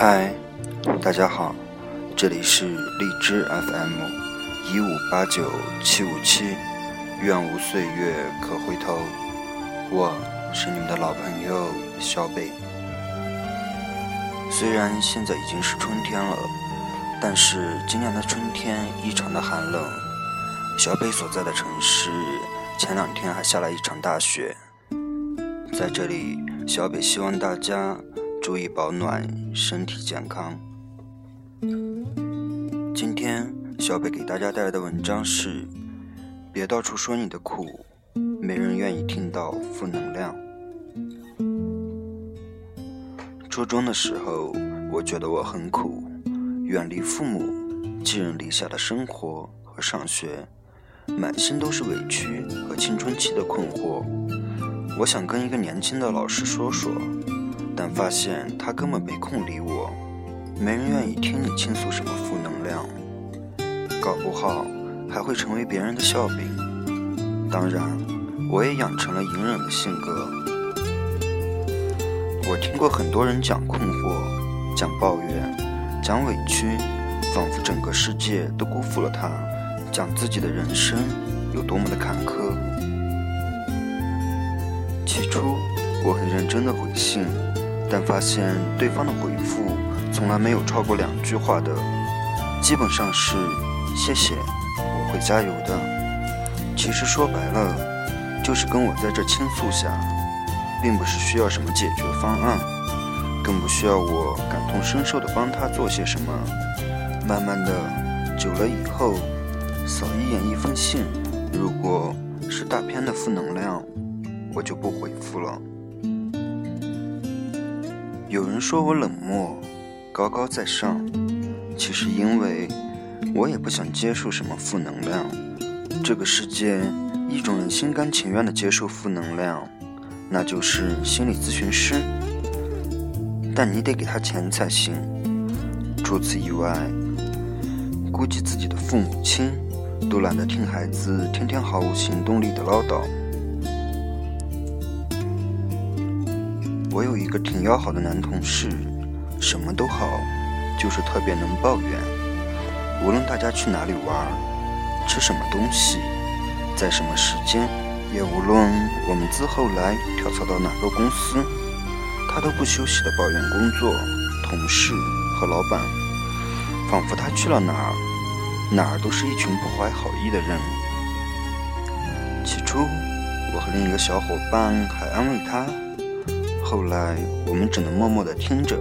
嗨，大家好，这里是荔枝 FM 一五八九七五七，愿无岁月可回头，我是你们的老朋友小北。虽然现在已经是春天了，但是今年的春天异常的寒冷。小北所在的城市前两天还下了一场大雪，在这里，小北希望大家。注意保暖，身体健康。今天小北给大家带来的文章是：别到处说你的苦，没人愿意听到负能量。初中的时候，我觉得我很苦，远离父母，寄人篱下的生活和上学，满心都是委屈和青春期的困惑。我想跟一个年轻的老师说说。但发现他根本没空理我，没人愿意听你倾诉什么负能量，搞不好还会成为别人的笑柄。当然，我也养成了隐忍的性格。我听过很多人讲困惑、讲抱怨、讲委屈，仿佛整个世界都辜负了他，讲自己的人生有多么的坎坷。起初，我很认真的回信。但发现对方的回复从来没有超过两句话的，基本上是“谢谢，我会加油的”。其实说白了，就是跟我在这倾诉下，并不是需要什么解决方案，更不需要我感同身受的帮他做些什么。慢慢的，久了以后，扫一眼一封信，如果是大片的负能量，我就不回复了。有人说我冷漠、高高在上，其实因为我也不想接受什么负能量。这个世界，一种人心甘情愿的接受负能量，那就是心理咨询师。但你得给他钱才行。除此以外，估计自己的父母亲都懒得听孩子天天毫无行动力的唠叨。我有一个挺要好的男同事，什么都好，就是特别能抱怨。无论大家去哪里玩，吃什么东西，在什么时间，也无论我们自后来跳槽到哪个公司，他都不休息的抱怨工作、同事和老板，仿佛他去了哪儿，哪儿都是一群不怀好意的人。起初，我和另一个小伙伴还安慰他。后来，我们只能默默地听着，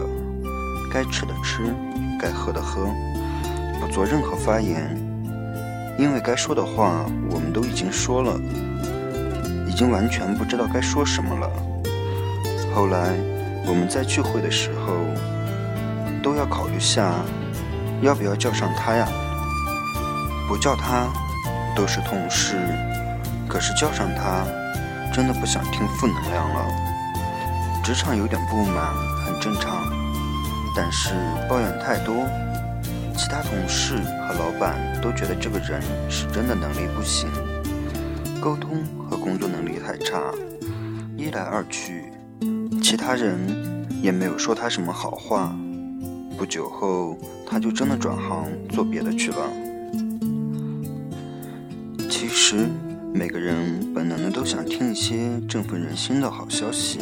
该吃的吃，该喝的喝，不做任何发言，因为该说的话我们都已经说了，已经完全不知道该说什么了。后来，我们在聚会的时候，都要考虑下，要不要叫上他呀？不叫他，都是同事，可是叫上他，真的不想听负能量了。职场有点不满很正常，但是抱怨太多，其他同事和老板都觉得这个人是真的能力不行，沟通和工作能力太差。一来二去，其他人也没有说他什么好话。不久后，他就真的转行做别的去了。其实，每个人本能的都想听一些振奋人心的好消息。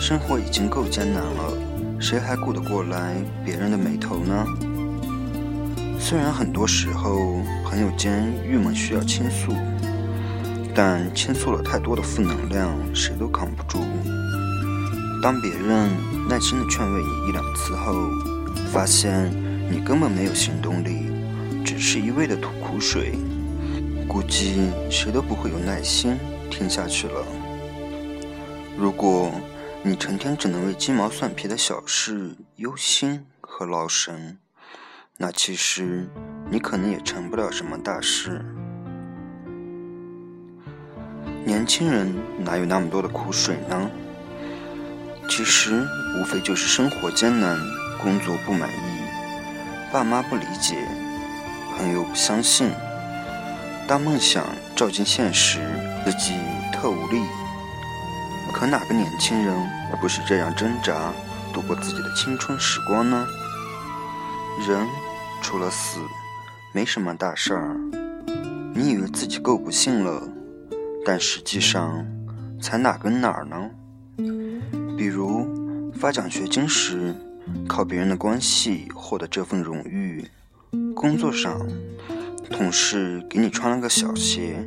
生活已经够艰难了，谁还顾得过来别人的眉头呢？虽然很多时候朋友间郁闷需要倾诉，但倾诉了太多的负能量，谁都扛不住。当别人耐心的劝慰你一两次后，发现你根本没有行动力，只是一味的吐苦水，估计谁都不会有耐心听下去了。如果。你成天只能为鸡毛蒜皮的小事忧心和劳神，那其实你可能也成不了什么大事。年轻人哪有那么多的苦水呢？其实无非就是生活艰难，工作不满意，爸妈不理解，朋友不相信。当梦想照进现实，自己特无力。可哪个年轻人不是这样挣扎、度过自己的青春时光呢？人除了死，没什么大事儿。你以为自己够不幸了，但实际上才哪跟哪儿呢？比如发奖学金时，靠别人的关系获得这份荣誉；工作上，同事给你穿了个小鞋；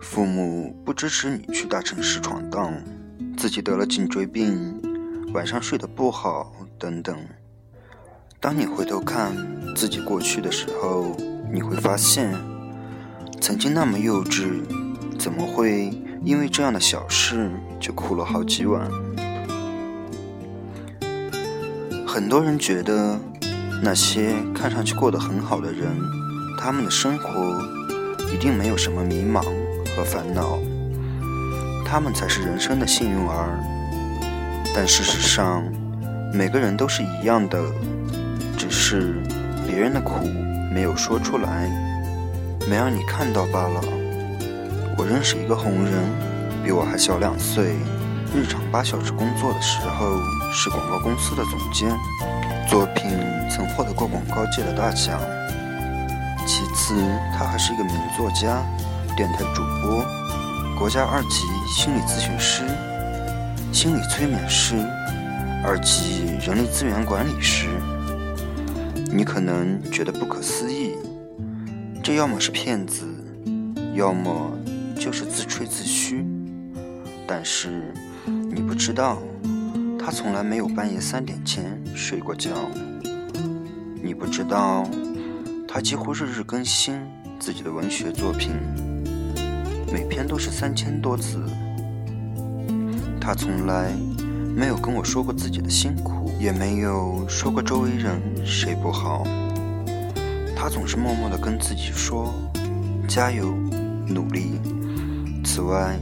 父母不支持你去大城市闯荡；自己得了颈椎病，晚上睡得不好，等等。当你回头看自己过去的时候，你会发现，曾经那么幼稚，怎么会因为这样的小事就哭了好几晚？很多人觉得，那些看上去过得很好的人，他们的生活一定没有什么迷茫和烦恼，他们才是人生的幸运儿。但事实上，每个人都是一样的。只是别人的苦没有说出来，没让你看到罢了。我认识一个红人，比我还小两岁，日常八小时工作的时候是广告公司的总监，作品曾获得过广告界的大奖。其次，他还是一个名作家、电台主播、国家二级心理咨询师、心理催眠师、二级人力资源管理师。你可能觉得不可思议，这要么是骗子，要么就是自吹自嘘。但是你不知道，他从来没有半夜三点前睡过觉。你不知道，他几乎日日更新自己的文学作品，每篇都是三千多字。他从来没有跟我说过自己的辛苦。也没有说过周围人谁不好，他总是默默地跟自己说：“加油，努力。”此外，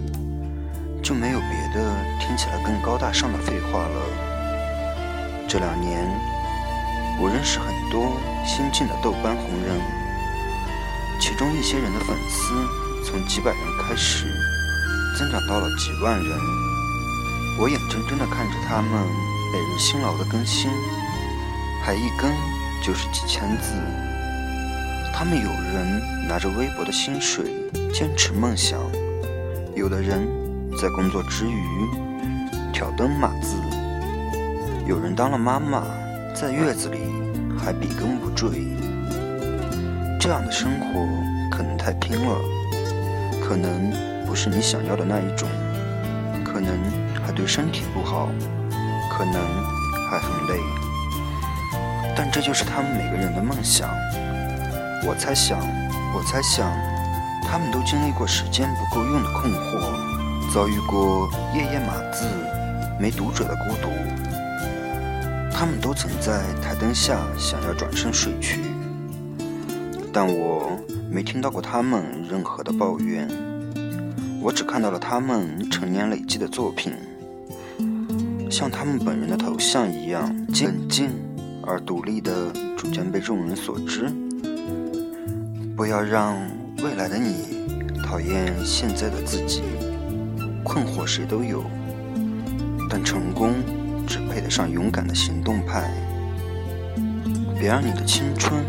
就没有别的听起来更高大上的废话了。这两年，我认识很多新晋的豆瓣红人，其中一些人的粉丝从几百人开始，增长到了几万人。我眼睁睁地看着他们。每日辛劳的更新，还一更就是几千字。他们有人拿着微薄的薪水坚持梦想，有的人在工作之余挑灯码字，有人当了妈妈，在月子里还笔耕不缀。这样的生活可能太拼了，可能不是你想要的那一种，可能还对身体不好。可能还很累，但这就是他们每个人的梦想。我猜想，我猜想，他们都经历过时间不够用的困惑，遭遇过夜夜码字没读者的孤独。他们都曾在台灯下想要转身睡去，但我没听到过他们任何的抱怨。我只看到了他们成年累积的作品。像他们本人的头像一样冷静而独立的，逐渐被众人所知。不要让未来的你讨厌现在的自己。困惑谁都有，但成功只配得上勇敢的行动派。别让你的青春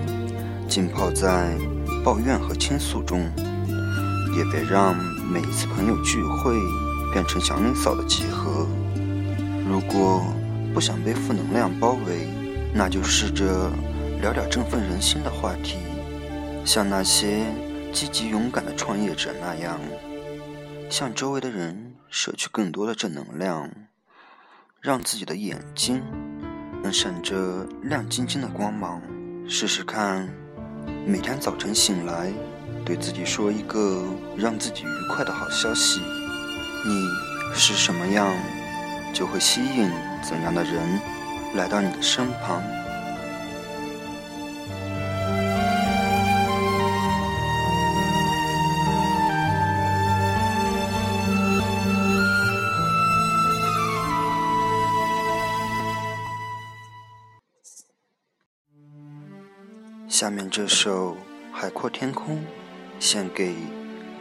浸泡在抱怨和倾诉中，也别让每一次朋友聚会变成祥林嫂的集合。如果不想被负能量包围，那就试着聊点振奋人心的话题，像那些积极勇敢的创业者那样，向周围的人摄取更多的正能量，让自己的眼睛能闪着亮晶晶的光芒。试试看，每天早晨醒来，对自己说一个让自己愉快的好消息。你是什么样？就会吸引怎样的人来到你的身旁。下面这首《海阔天空》，献给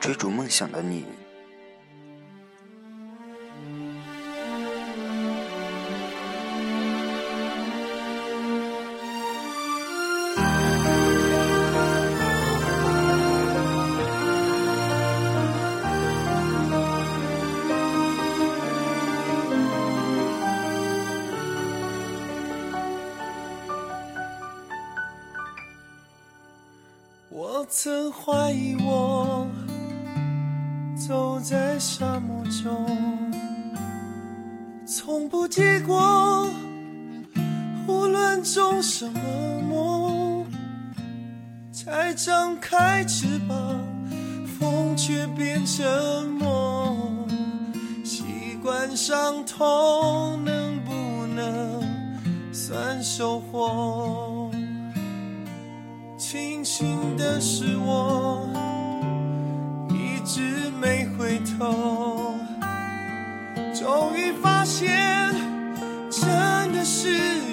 追逐梦想的你。我曾怀疑我走在沙漠中，从不结果。无论种什么梦，才张开翅膀，风却变沉默。习惯伤痛，能不能算收获？庆幸的是，我一直没回头，终于发现，真的是。